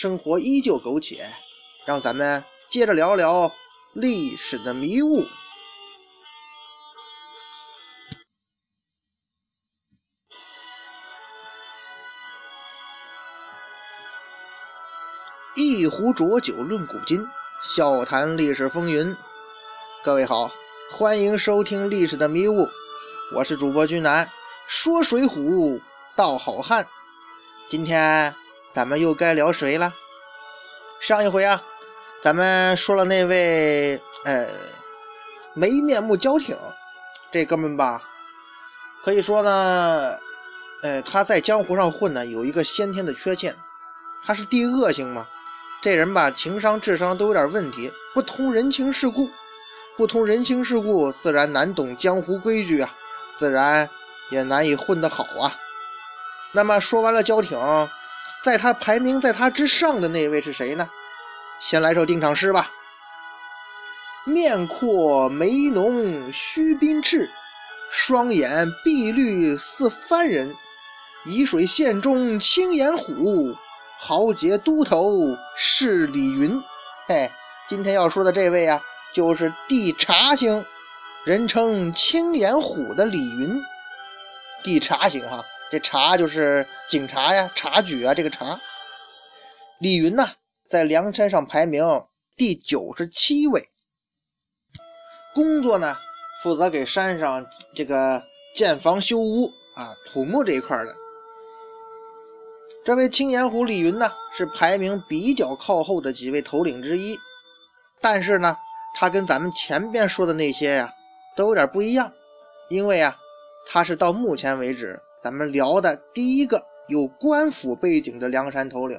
生活依旧苟且，让咱们接着聊聊历史的迷雾。一壶浊酒论古今，笑谈历史风云。各位好，欢迎收听《历史的迷雾》，我是主播君南，说水浒道好汉。今天咱们又该聊谁了？上一回啊，咱们说了那位呃没面目交挺这哥们吧，可以说呢，呃他在江湖上混呢有一个先天的缺陷，他是地恶性嘛。这人吧，情商、智商都有点问题，不通人情世故，不通人情世故，自然难懂江湖规矩啊，自然也难以混得好啊。那么说完了焦挺，在他排名在他之上的那位是谁呢？先来首定场诗吧。面阔眉浓须鬓赤，双眼碧绿似番人，沂水县中青眼虎。豪杰都头是李云，嘿，今天要说的这位啊，就是地茶星，人称青眼虎的李云。地茶星哈，这察就是警察呀，察举啊，这个察。李云呢，在梁山上排名第九十七位，工作呢，负责给山上这个建房修屋啊，土木这一块的。这位青岩虎李云呢，是排名比较靠后的几位头领之一，但是呢，他跟咱们前边说的那些呀，都有点不一样，因为啊，他是到目前为止咱们聊的第一个有官府背景的梁山头领。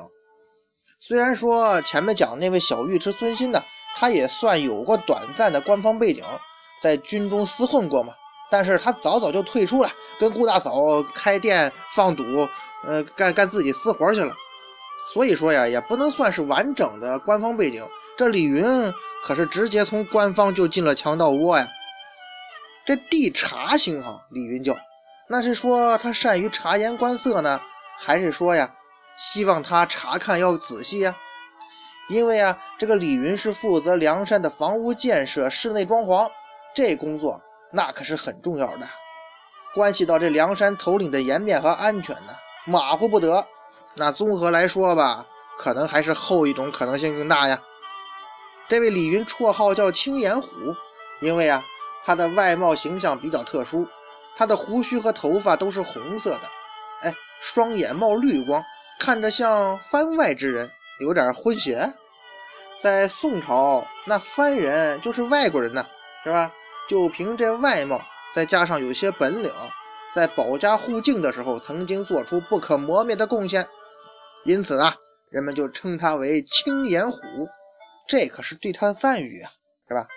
虽然说前面讲那位小尉迟孙新呢，他也算有过短暂的官方背景，在军中厮混过嘛，但是他早早就退出了，跟顾大嫂开店放赌。呃，干干自己私活去了，所以说呀，也不能算是完整的官方背景。这李云可是直接从官方就进了强盗窝呀。这地查星哈，李云叫，那是说他善于察言观色呢，还是说呀，希望他查看要仔细呀？因为啊，这个李云是负责梁山的房屋建设、室内装潢这工作，那可是很重要的，关系到这梁山头领的颜面和安全呢。马虎不得，那综合来说吧，可能还是后一种可能性更大呀。这位李云绰号叫青眼虎，因为啊，他的外貌形象比较特殊，他的胡须和头发都是红色的，哎，双眼冒绿光，看着像番外之人，有点混血。在宋朝，那番人就是外国人呢，是吧？就凭这外貌，再加上有些本领。在保家护境的时候，曾经做出不可磨灭的贡献，因此啊，人们就称他为青眼虎，这可是对他的赞誉啊，是吧？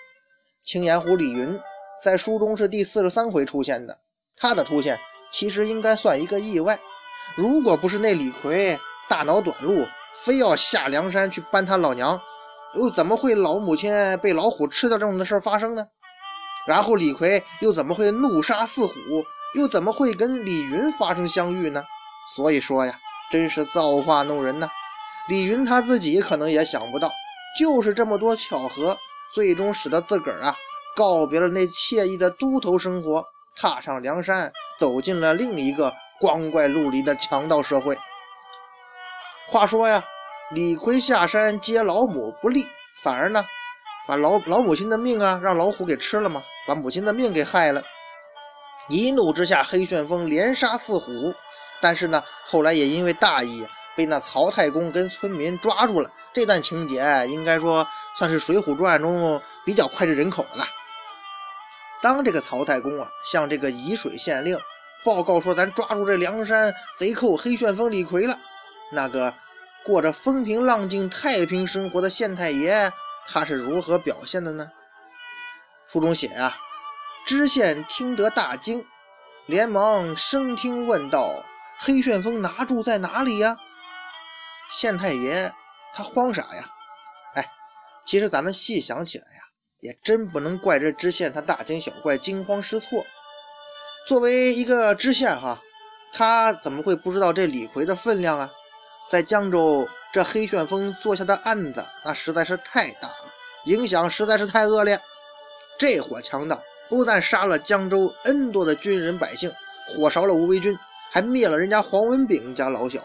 青眼虎李云在书中是第四十三回出现的，他的出现其实应该算一个意外，如果不是那李逵大脑短路，非要下梁山去搬他老娘，又怎么会老母亲被老虎吃掉这种的事发生呢？然后李逵又怎么会怒杀四虎？又怎么会跟李云发生相遇呢？所以说呀，真是造化弄人呐！李云他自己可能也想不到，就是这么多巧合，最终使得自个儿啊告别了那惬意的都头生活，踏上梁山，走进了另一个光怪陆离的强盗社会。话说呀，李逵下山接老母不利，反而呢把老老母亲的命啊让老虎给吃了嘛，把母亲的命给害了。一怒之下，黑旋风连杀四虎，但是呢，后来也因为大意，被那曹太公跟村民抓住了。这段情节应该说算是《水浒传》中比较脍炙人口的了。当这个曹太公啊，向这个沂水县令报告说，咱抓住这梁山贼寇黑旋风李逵了，那个过着风平浪静、太平生活的县太爷，他是如何表现的呢？书中写啊，知县听得大惊，连忙升听问道：“黑旋风拿住在哪里呀？”县太爷他慌啥呀？哎，其实咱们细想起来呀，也真不能怪这知县他大惊小怪、惊慌失措。作为一个知县哈，他怎么会不知道这李逵的分量啊？在江州，这黑旋风做下的案子那实在是太大了，影响实在是太恶劣。这伙强盗不但杀了江州 N 多的军人百姓，火烧了吴为军，还灭了人家黄文炳家老小，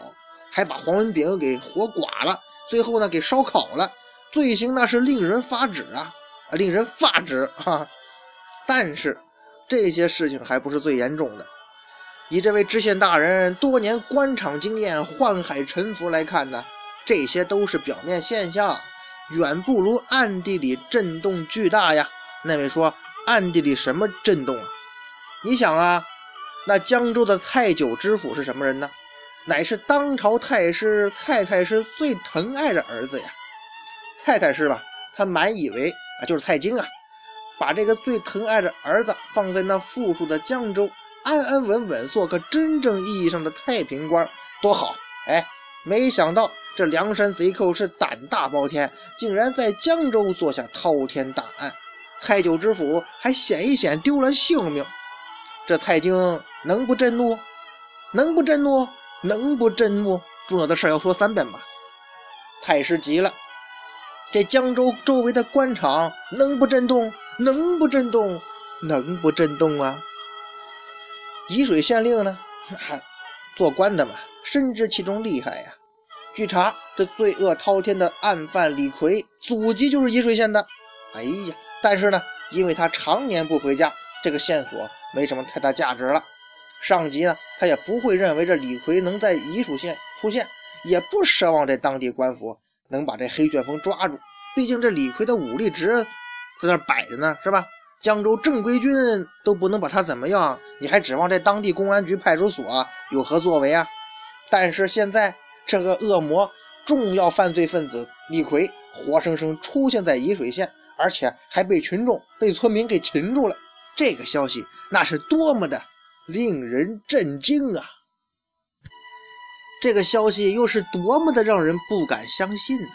还把黄文炳给活剐了，最后呢给烧烤了，罪行那是令人发指，啊啊令人发指哈！但是这些事情还不是最严重的。以这位知县大人多年官场经验、宦海沉浮来看呢，这些都是表面现象，远不如暗地里震动巨大呀。那位说，暗地里什么震动啊？你想啊，那江州的蔡九知府是什么人呢？乃是当朝太师蔡太师最疼爱的儿子呀。蔡太师吧，他满以为啊，就是蔡京啊，把这个最疼爱的儿子放在那富庶的江州。安安稳稳做个真正意义上的太平官多好！哎，没想到这梁山贼寇是胆大包天，竟然在江州做下滔天大案，蔡九知府还险一险丢了性命。这蔡京能不震怒？能不震怒？能不震怒？重要的事要说三遍吧。太师急了，这江州周围的官场能不震动？能不震动？能不震动啊？沂水县令呢？做官的嘛，深知其中厉害呀。据查，这罪恶滔天的案犯李逵，祖籍就是沂水县的。哎呀，但是呢，因为他常年不回家，这个线索没什么太大价值了。上级呢，他也不会认为这李逵能在沂水县出现，也不奢望这当地官府能把这黑旋风抓住。毕竟这李逵的武力值在那摆着呢，是吧？江州正规军都不能把他怎么样，你还指望这当地公安局派出所有何作为啊？但是现在这个恶魔重要犯罪分子李逵活生生出现在沂水县，而且还被群众、被村民给擒住了，这个消息那是多么的令人震惊啊！这个消息又是多么的让人不敢相信呐！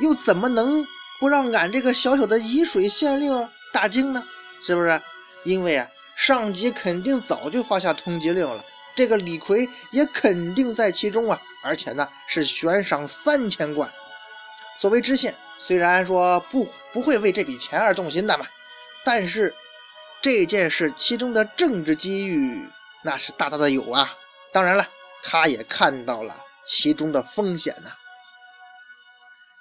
又怎么能不让俺这个小小的沂水县令？大惊呢，是不是？因为啊，上级肯定早就发下通缉令了，这个李逵也肯定在其中啊，而且呢是悬赏三千贯。作为知县，虽然说不不会为这笔钱而动心的嘛，但是这件事其中的政治机遇那是大大的有啊。当然了，他也看到了其中的风险呐。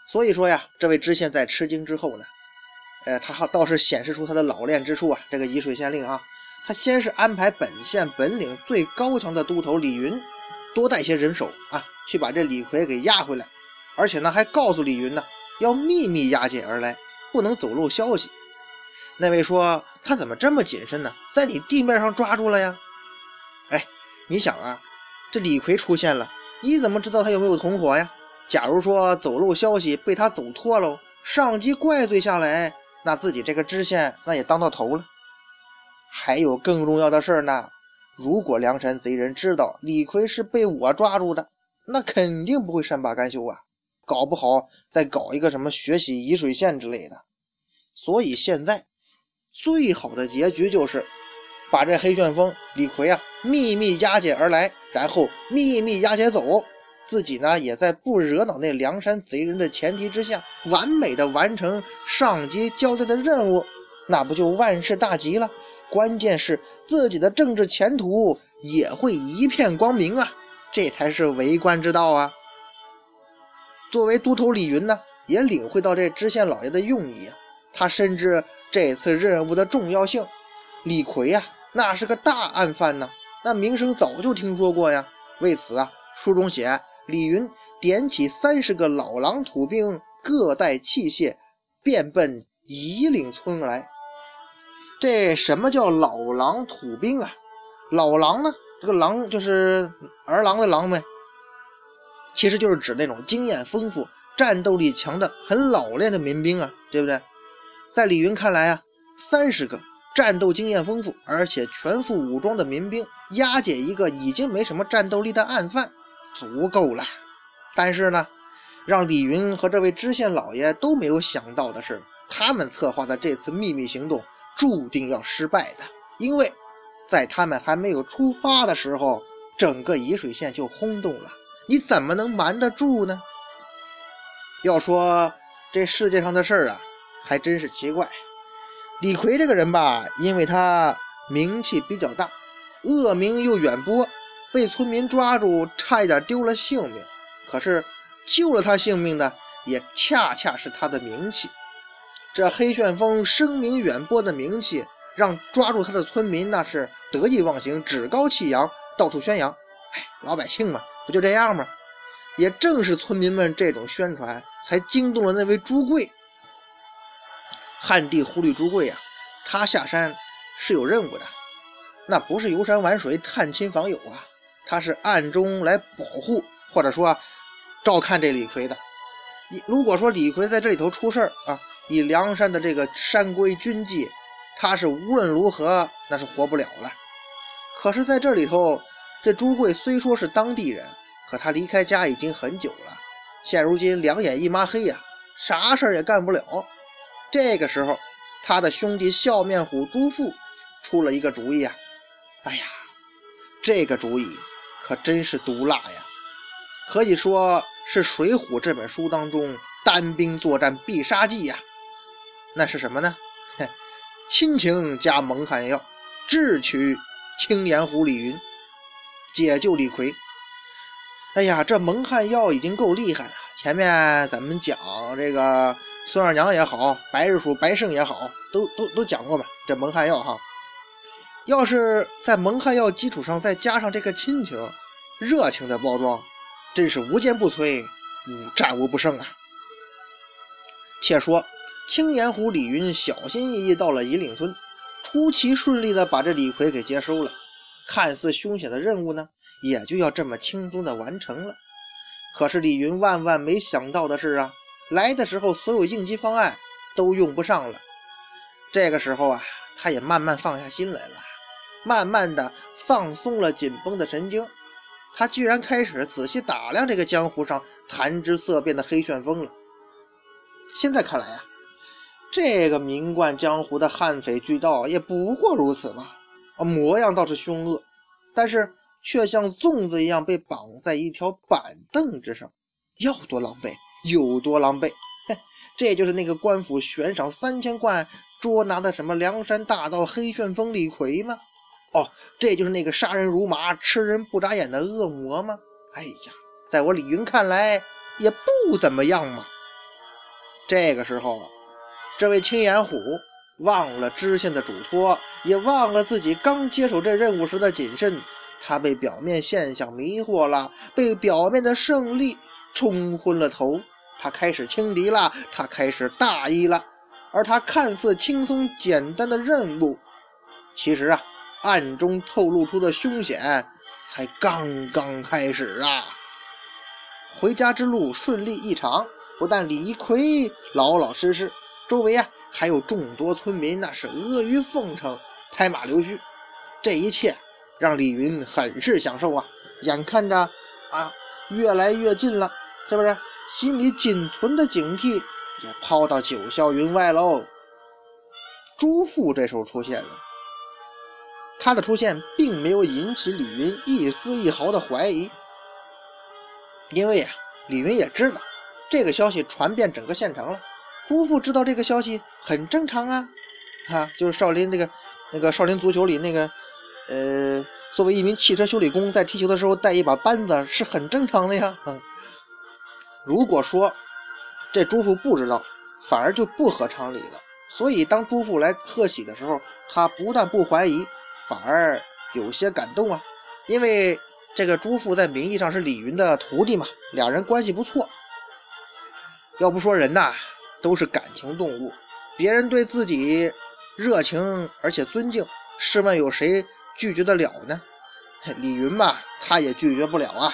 所以说呀，这位知县在吃惊之后呢。呃，他倒是显示出他的老练之处啊！这个沂水县令啊，他先是安排本县本领最高强的都头李云多带些人手啊，去把这李逵给押回来，而且呢，还告诉李云呢，要秘密押解而来，不能走漏消息。那位说他怎么这么谨慎呢？在你地面上抓住了呀？哎，你想啊，这李逵出现了，你怎么知道他有没有同伙呀？假如说走漏消息被他走脱喽，上级怪罪下来。那自己这个知县那也当到头了，还有更重要的事呢。如果梁山贼人知道李逵是被我抓住的，那肯定不会善罢甘休啊，搞不好再搞一个什么血洗沂水县之类的。所以现在最好的结局就是把这黑旋风李逵啊秘密押解而来，然后秘密押解走。自己呢，也在不惹恼那梁山贼人的前提之下，完美的完成上级交代的任务，那不就万事大吉了？关键是自己的政治前途也会一片光明啊！这才是为官之道啊！作为都头李云呢，也领会到这知县老爷的用意啊。他深知这次任务的重要性。李逵啊，那是个大案犯呢，那名声早就听说过呀。为此啊，书中写。李云点起三十个老狼土兵，各带器械，便奔夷岭村来。这什么叫老狼土兵啊？老狼呢？这个狼就是儿郎的狼呗。其实就是指那种经验丰富、战斗力强的、很老练的民兵啊，对不对？在李云看来啊，三十个战斗经验丰富而且全副武装的民兵押解一个已经没什么战斗力的案犯，足够了。但是呢，让李云和这位知县老爷都没有想到的是，他们策划的这次秘密行动注定要失败的，因为在他们还没有出发的时候，整个沂水县就轰动了。你怎么能瞒得住呢？要说这世界上的事儿啊。还真是奇怪，李逵这个人吧，因为他名气比较大，恶名又远播，被村民抓住，差一点丢了性命。可是救了他性命的，也恰恰是他的名气。这黑旋风声名远播的名气，让抓住他的村民那是得意忘形，趾高气扬，到处宣扬。哎，老百姓嘛，不就这样吗？也正是村民们这种宣传，才惊动了那位朱贵。汉帝忽略朱贵啊，他下山是有任务的，那不是游山玩水、探亲访友啊，他是暗中来保护或者说照看这李逵的。如果说李逵在这里头出事儿啊，以梁山的这个山规军纪，他是无论如何那是活不了了。可是在这里头，这朱贵虽说是当地人，可他离开家已经很久了，现如今两眼一抹黑呀，啥事儿也干不了。这个时候，他的兄弟笑面虎朱富出了一个主意啊！哎呀，这个主意可真是毒辣呀！可以说是《水浒》这本书当中单兵作战必杀技呀！那是什么呢？亲情加蒙汗药，智取青岩湖李云，解救李逵。哎呀，这蒙汗药已经够厉害了。前面咱们讲这个。孙二娘也好，白日鼠白胜也好，都都都讲过吧？这蒙汗药哈，要是在蒙汗药基础上再加上这个亲情、热情的包装，真是无坚不摧，无战无不胜啊！且说青岩湖李云小心翼翼到了银岭村，出奇顺利的把这李逵给接收了。看似凶险的任务呢，也就要这么轻松的完成了。可是李云万万没想到的是啊！来的时候，所有应急方案都用不上了。这个时候啊，他也慢慢放下心来了，慢慢的放松了紧绷的神经。他居然开始仔细打量这个江湖上谈之色变的黑旋风了。现在看来啊，这个名冠江湖的悍匪巨盗也不过如此嘛。啊，模样倒是凶恶，但是却像粽子一样被绑在一条板凳之上，要多狼狈！有多狼狈？嘿，这就是那个官府悬赏三千贯捉拿的什么梁山大盗黑旋风李逵吗？哦，这就是那个杀人如麻、吃人不眨眼的恶魔吗？哎呀，在我李云看来也不怎么样嘛。这个时候，这位青眼虎忘了知县的嘱托，也忘了自己刚接手这任务时的谨慎，他被表面现象迷惑了，被表面的胜利冲昏了头。他开始轻敌了，他开始大意了，而他看似轻松简单的任务，其实啊，暗中透露出的凶险才刚刚开始啊！回家之路顺利异常，不但李逵老老实实，周围啊还有众多村民，那是阿谀奉承、拍马溜须，这一切让李云很是享受啊！眼看着啊，越来越近了，是不是？心里仅存的警惕也抛到九霄云外喽。朱富这时候出现了，他的出现并没有引起李云一丝一毫的怀疑，因为呀，李云也知道这个消息传遍整个县城了。朱富知道这个消息很正常啊，哈，就是少林那个那个少林足球里那个，呃，作为一名汽车修理工，在踢球的时候带一把扳子是很正常的呀。如果说这朱富不知道，反而就不合常理了。所以当朱富来贺喜的时候，他不但不怀疑，反而有些感动啊。因为这个朱富在名义上是李云的徒弟嘛，俩人关系不错。要不说人呐，都是感情动物，别人对自己热情而且尊敬，试问有谁拒绝得了呢？李云嘛，他也拒绝不了啊。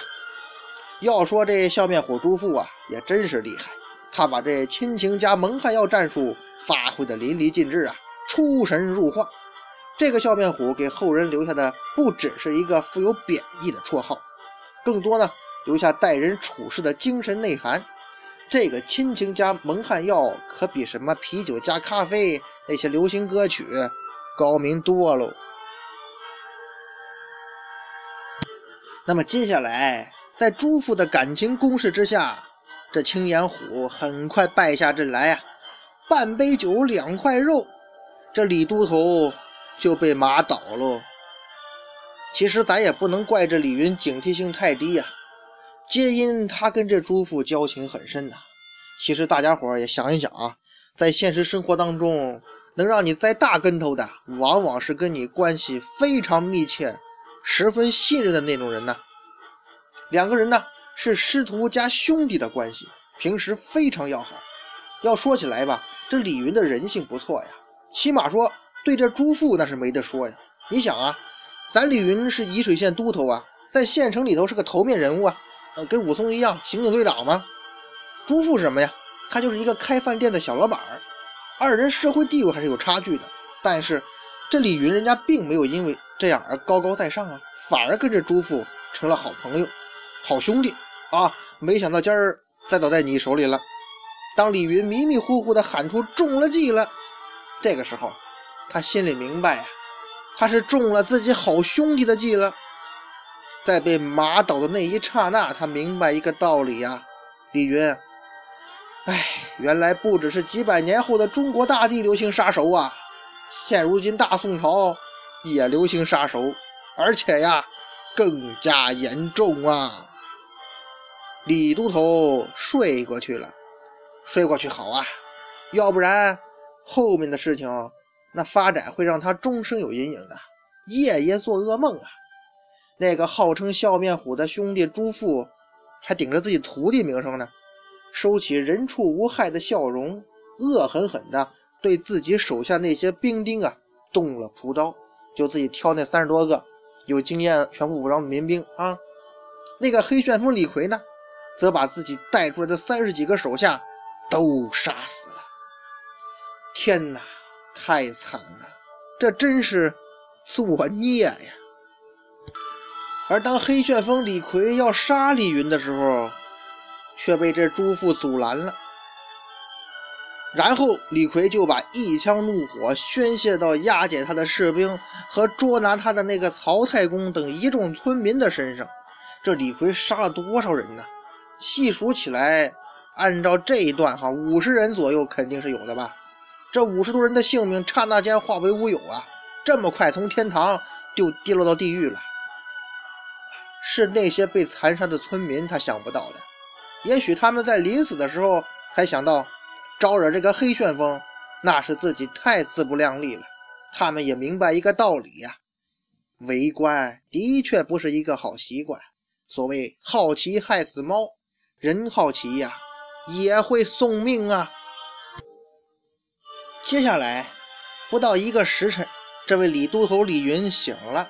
要说这笑面虎朱富啊，也真是厉害，他把这亲情加蒙汗药战术发挥的淋漓尽致啊，出神入化。这个笑面虎给后人留下的不只是一个富有贬义的绰号，更多呢留下待人处事的精神内涵。这个亲情加蒙汗药可比什么啤酒加咖啡那些流行歌曲高明多喽。那么接下来，在朱父的感情攻势之下，这青眼虎很快败下阵来呀！半杯酒，两块肉，这李都头就被马倒喽。其实咱也不能怪这李云警惕性太低呀。皆因他跟这朱父交情很深呐。其实大家伙也想一想啊，在现实生活当中，能让你栽大跟头的，往往是跟你关系非常密切、十分信任的那种人呢。两个人呢是师徒加兄弟的关系，平时非常要好。要说起来吧，这李云的人性不错呀，起码说对这朱父那是没得说呀。你想啊，咱李云是沂水县都头啊，在县城里头是个头面人物啊。呃，跟武松一样，刑警队长吗？朱富什么呀？他就是一个开饭店的小老板儿，二人社会地位还是有差距的。但是这李云人家并没有因为这样而高高在上啊，反而跟着朱富成了好朋友、好兄弟啊！没想到今儿栽倒在你手里了。当李云迷迷糊糊的喊出中了计了，这个时候他心里明白呀，他是中了自己好兄弟的计了。在被马倒的那一刹那，他明白一个道理呀，李云，哎，原来不只是几百年后的中国大地流行杀手啊，现如今大宋朝也流行杀手，而且呀，更加严重啊！李都头睡过去了，睡过去好啊，要不然后面的事情那发展会让他终生有阴影的，夜夜做噩梦啊！那个号称笑面虎的兄弟朱富，还顶着自己徒弟名声呢，收起人畜无害的笑容，恶狠狠地对自己手下那些兵丁啊动了屠刀，就自己挑那三十多个有经验、全副武装的民兵啊。那个黑旋风李逵呢，则把自己带出来的三十几个手下都杀死了。天哪，太惨了！这真是作孽呀！而当黑旋风李逵要杀李云的时候，却被这朱富阻拦了。然后李逵就把一腔怒火宣泄到押解他的士兵和捉拿他的那个曹太公等一众村民的身上。这李逵杀了多少人呢？细数起来，按照这一段哈，五十人左右肯定是有的吧。这五十多人的性命刹那间化为乌有啊！这么快从天堂就跌落到地狱了。是那些被残杀的村民，他想不到的。也许他们在临死的时候才想到，招惹这个黑旋风，那是自己太自不量力了。他们也明白一个道理呀，围观的确不是一个好习惯。所谓好奇害死猫，人好奇呀，也会送命啊。接下来不到一个时辰，这位李都头李云醒了，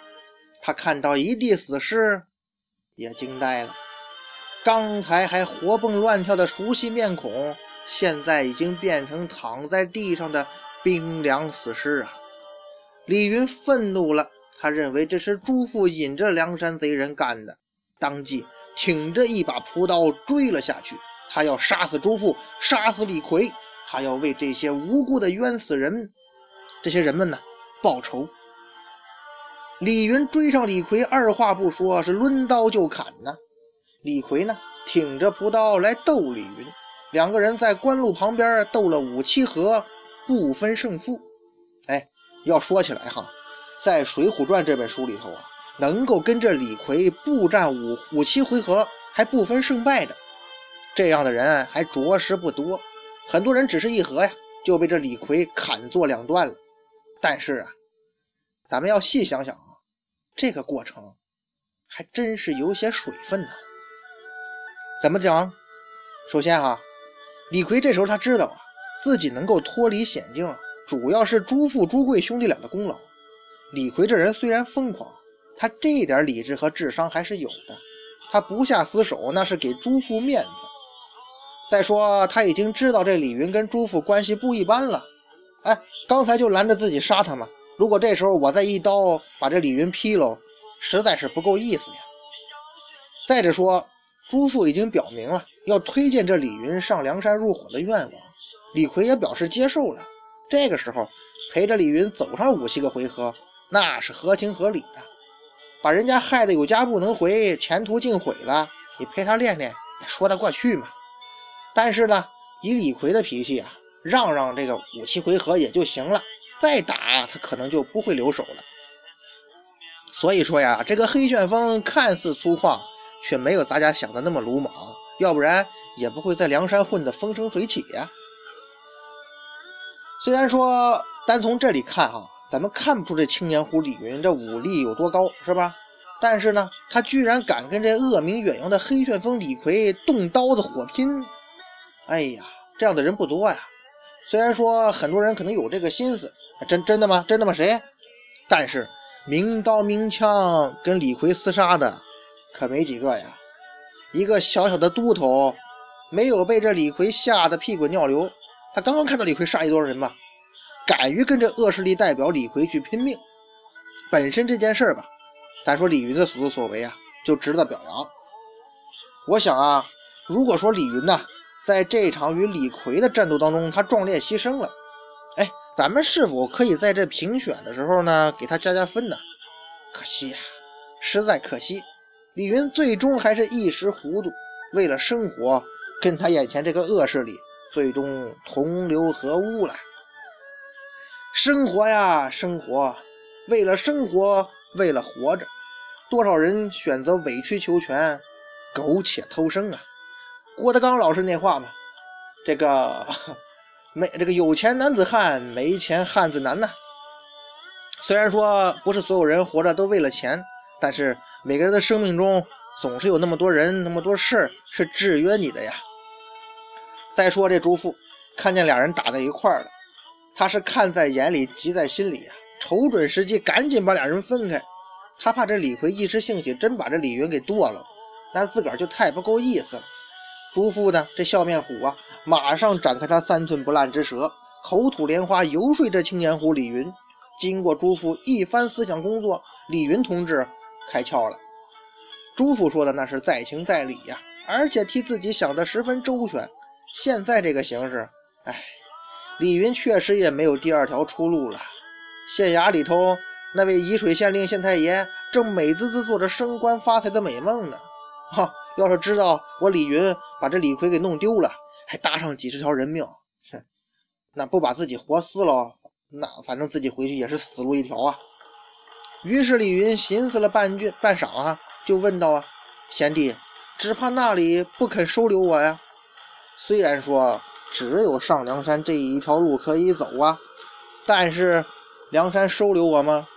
他看到一地死尸。也惊呆了，刚才还活蹦乱跳的熟悉面孔，现在已经变成躺在地上的冰凉死尸啊！李云愤怒了，他认为这是朱富引着梁山贼人干的，当即挺着一把朴刀追了下去。他要杀死朱富，杀死李逵，他要为这些无辜的冤死人，这些人们呢报仇。李云追上李逵，二话不说，是抡刀就砍呢。李逵呢，挺着朴刀来斗李云，两个人在官路旁边斗了五七合，不分胜负。哎，要说起来哈，在《水浒传》这本书里头啊，能够跟这李逵步战五五七回合还不分胜败的，这样的人还着实不多。很多人只是一合呀，就被这李逵砍作两段了。但是啊，咱们要细想想啊。这个过程还真是有些水分呢。怎么讲？首先哈，李逵这时候他知道啊，自己能够脱离险境，主要是朱富、朱贵兄弟俩的功劳。李逵这人虽然疯狂，他这点理智和智商还是有的。他不下死手，那是给朱富面子。再说他已经知道这李云跟朱富关系不一般了，哎，刚才就拦着自己杀他嘛。如果这时候我再一刀把这李云劈喽，实在是不够意思呀。再者说，朱富已经表明了要推荐这李云上梁山入伙的愿望，李逵也表示接受了。这个时候陪着李云走上五七个回合，那是合情合理的。把人家害得有家不能回，前途尽毁了，你陪他练练也说得过去嘛。但是呢，以李逵的脾气啊，让让这个五七回合也就行了，再打他可能就不会留手了。所以说呀，这个黑旋风看似粗犷，却没有大家想的那么鲁莽，要不然也不会在梁山混得风生水起呀。虽然说单从这里看哈，咱们看不出这青年虎李云这武力有多高，是吧？但是呢，他居然敢跟这恶名远扬的黑旋风李逵动刀子火拼。哎呀，这样的人不多呀。虽然说很多人可能有这个心思，真真的吗？真的吗？谁？但是明刀明枪跟李逵厮杀的可没几个呀。一个小小的都头，没有被这李逵吓得屁滚尿流。他刚刚看到李逵杀一多少人吧，敢于跟这恶势力代表李逵去拼命。本身这件事儿吧，咱说李云的所作所为啊，就值得表扬。我想啊，如果说李云呐。在这场与李逵的战斗当中，他壮烈牺牲了。哎，咱们是否可以在这评选的时候呢，给他加加分呢？可惜呀，实在可惜，李云最终还是一时糊涂，为了生活，跟他眼前这个恶势力最终同流合污了。生活呀，生活，为了生活，为了活着，多少人选择委曲求全，苟且偷生啊！郭德纲老师那话嘛，这个 没这个有钱男子汉，没钱汉子难呐。虽然说不是所有人活着都为了钱，但是每个人的生命中总是有那么多人、那么多事儿是制约你的呀。再说这朱富，看见俩人打在一块儿了，他是看在眼里，急在心里呀，瞅准时机，赶紧把俩人分开。他怕这李逵一时兴起，真把这李云给剁了，那自个儿就太不够意思了。朱富呢？这笑面虎啊，马上展开他三寸不烂之舌，口吐莲花游说这青年虎李云。经过朱富一番思想工作，李云同志开窍了。朱富说的那是在情在理呀，而且替自己想的十分周全。现在这个形势，哎，李云确实也没有第二条出路了。县衙里头那位沂水县令县太爷正美滋滋做着升官发财的美梦呢。哈！要是知道我李云把这李逵给弄丢了，还搭上几十条人命，哼，那不把自己活撕了，那反正自己回去也是死路一条啊。于是李云寻思了半句半晌啊，就问道啊：“贤弟，只怕那里不肯收留我呀？虽然说只有上梁山这一条路可以走啊，但是梁山收留我吗？”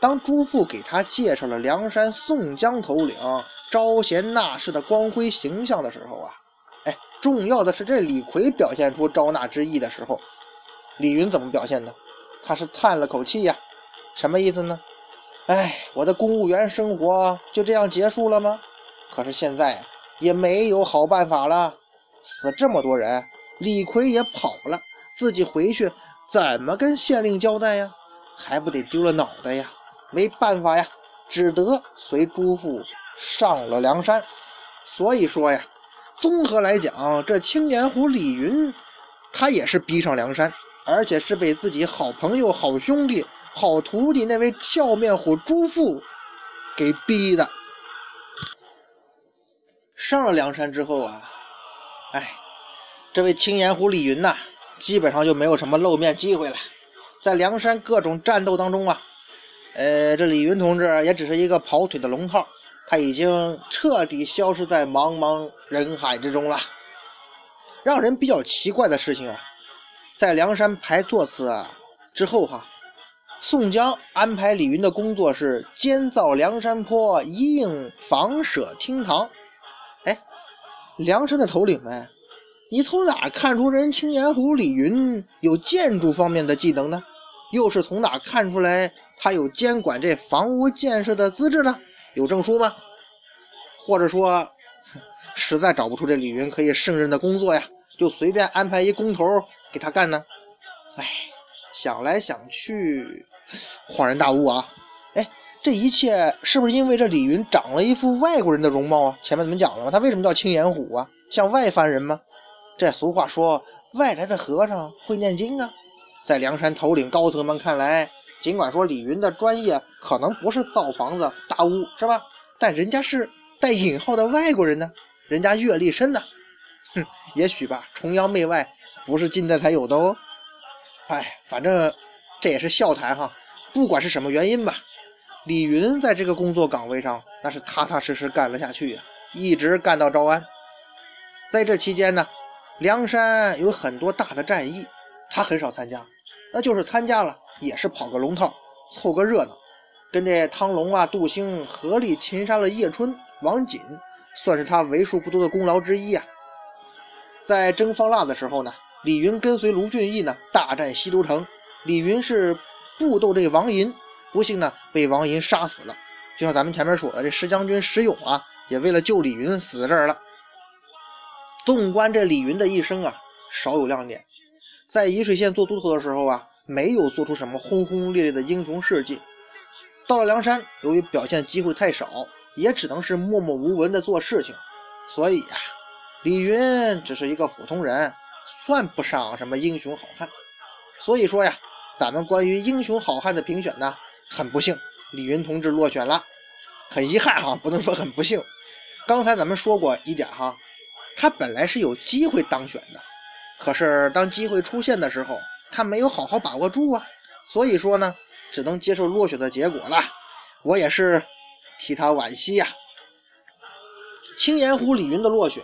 当朱富给他介绍了梁山宋江头领。招贤纳士的光辉形象的时候啊，哎，重要的是这李逵表现出招纳之意的时候，李云怎么表现的？他是叹了口气呀，什么意思呢？哎，我的公务员生活就这样结束了吗？可是现在也没有好办法了，死这么多人，李逵也跑了，自己回去怎么跟县令交代呀？还不得丢了脑袋呀？没办法呀，只得随朱富。上了梁山，所以说呀，综合来讲，这青年虎李云，他也是逼上梁山，而且是被自己好朋友、好兄弟、好徒弟那位笑面虎朱富给逼的。上了梁山之后啊，哎，这位青年湖李云呐，基本上就没有什么露面机会了，在梁山各种战斗当中啊，呃，这李云同志也只是一个跑腿的龙套。他已经彻底消失在茫茫人海之中了。让人比较奇怪的事情啊，在梁山排座次之后哈，宋江安排李云的工作是监造梁山坡一应房舍厅堂。哎，梁山的头领们，你从哪看出人青年虎李云有建筑方面的技能呢？又是从哪看出来他有监管这房屋建设的资质呢？有证书吗？或者说实在找不出这李云可以胜任的工作呀，就随便安排一工头给他干呢？哎，想来想去，恍然大悟啊！哎，这一切是不是因为这李云长了一副外国人的容貌啊？前面咱们讲了吗？他为什么叫青眼虎啊？像外藩人吗？这俗话说，外来的和尚会念经啊。在梁山头领高层们看来，尽管说李云的专业可能不是造房子大屋，是吧？但人家是带引号的外国人呢，人家阅历深呢。哼，也许吧，崇洋媚外不是近代才有的哦。哎，反正这也是笑谈哈。不管是什么原因吧，李云在这个工作岗位上那是踏踏实实干了下去呀，一直干到招安。在这期间呢，梁山有很多大的战役，他很少参加。那就是参加了，也是跑个龙套，凑个热闹，跟这汤龙啊、杜兴合力擒杀了叶春、王锦，算是他为数不多的功劳之一啊。在征方腊的时候呢，李云跟随卢俊义呢大战西都城，李云是布斗这王银，不幸呢被王银杀死了。就像咱们前面说的，这石将军石勇啊，也为了救李云死在这儿了。纵观这李云的一生啊，少有亮点。在沂水县做都头的时候啊，没有做出什么轰轰烈烈的英雄事迹。到了梁山，由于表现机会太少，也只能是默默无闻的做事情。所以呀，李云只是一个普通人，算不上什么英雄好汉。所以说呀，咱们关于英雄好汉的评选呢，很不幸，李云同志落选了。很遗憾哈，不能说很不幸。刚才咱们说过一点哈，他本来是有机会当选的。可是当机会出现的时候，他没有好好把握住啊，所以说呢，只能接受落选的结果了。我也是替他惋惜呀。青岩湖李云的落选，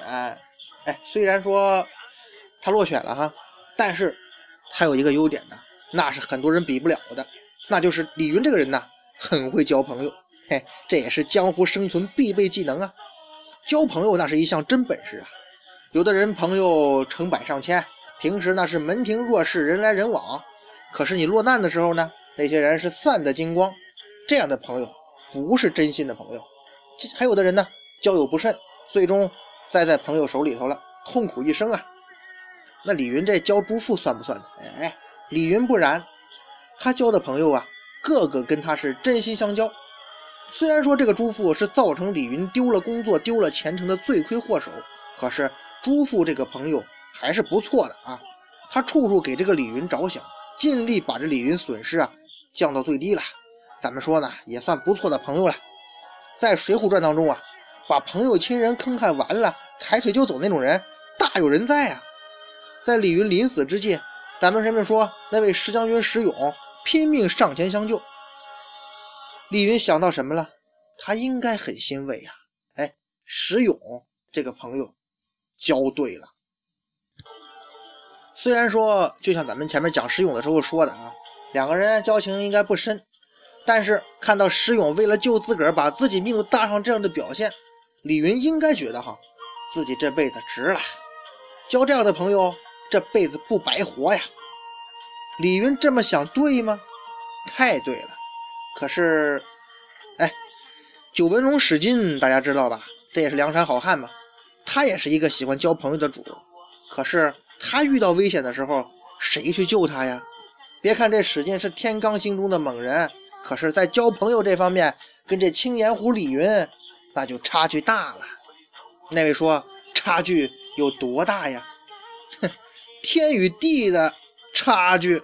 哎，虽然说他落选了哈，但是他有一个优点呢，那是很多人比不了的，那就是李云这个人呢，很会交朋友，嘿，这也是江湖生存必备技能啊。交朋友那是一项真本事啊。有的人朋友成百上千，平时那是门庭若市，人来人往。可是你落难的时候呢，那些人是散得精光。这样的朋友不是真心的朋友。还有的人呢，交友不慎，最终栽在朋友手里头了，痛苦一生啊。那李云这交朱富算不算呢？哎，李云不然，他交的朋友啊，个个跟他是真心相交。虽然说这个朱富是造成李云丢了工作、丢了前程的罪魁祸首，可是。朱父这个朋友还是不错的啊，他处处给这个李云着想，尽力把这李云损失啊降到最低了。咱们说呢，也算不错的朋友了。在《水浒传》当中啊，把朋友亲人坑害完了，抬腿就走那种人大有人在啊。在李云临死之际，咱们前面说那位石将军石勇拼命上前相救，李云想到什么了？他应该很欣慰呀。哎，石勇这个朋友。交对了，虽然说就像咱们前面讲石勇的时候说的啊，两个人交情应该不深，但是看到石勇为了救自个儿把自己命都搭上这样的表现，李云应该觉得哈，自己这辈子值了，交这样的朋友这辈子不白活呀。李云这么想对吗？太对了。可是，哎，九纹龙史进大家知道吧？这也是梁山好汉嘛。他也是一个喜欢交朋友的主，可是他遇到危险的时候，谁去救他呀？别看这史进是天罡星中的猛人，可是，在交朋友这方面，跟这青岩湖李云那就差距大了。那位说差距有多大呀？哼，天与地的差距。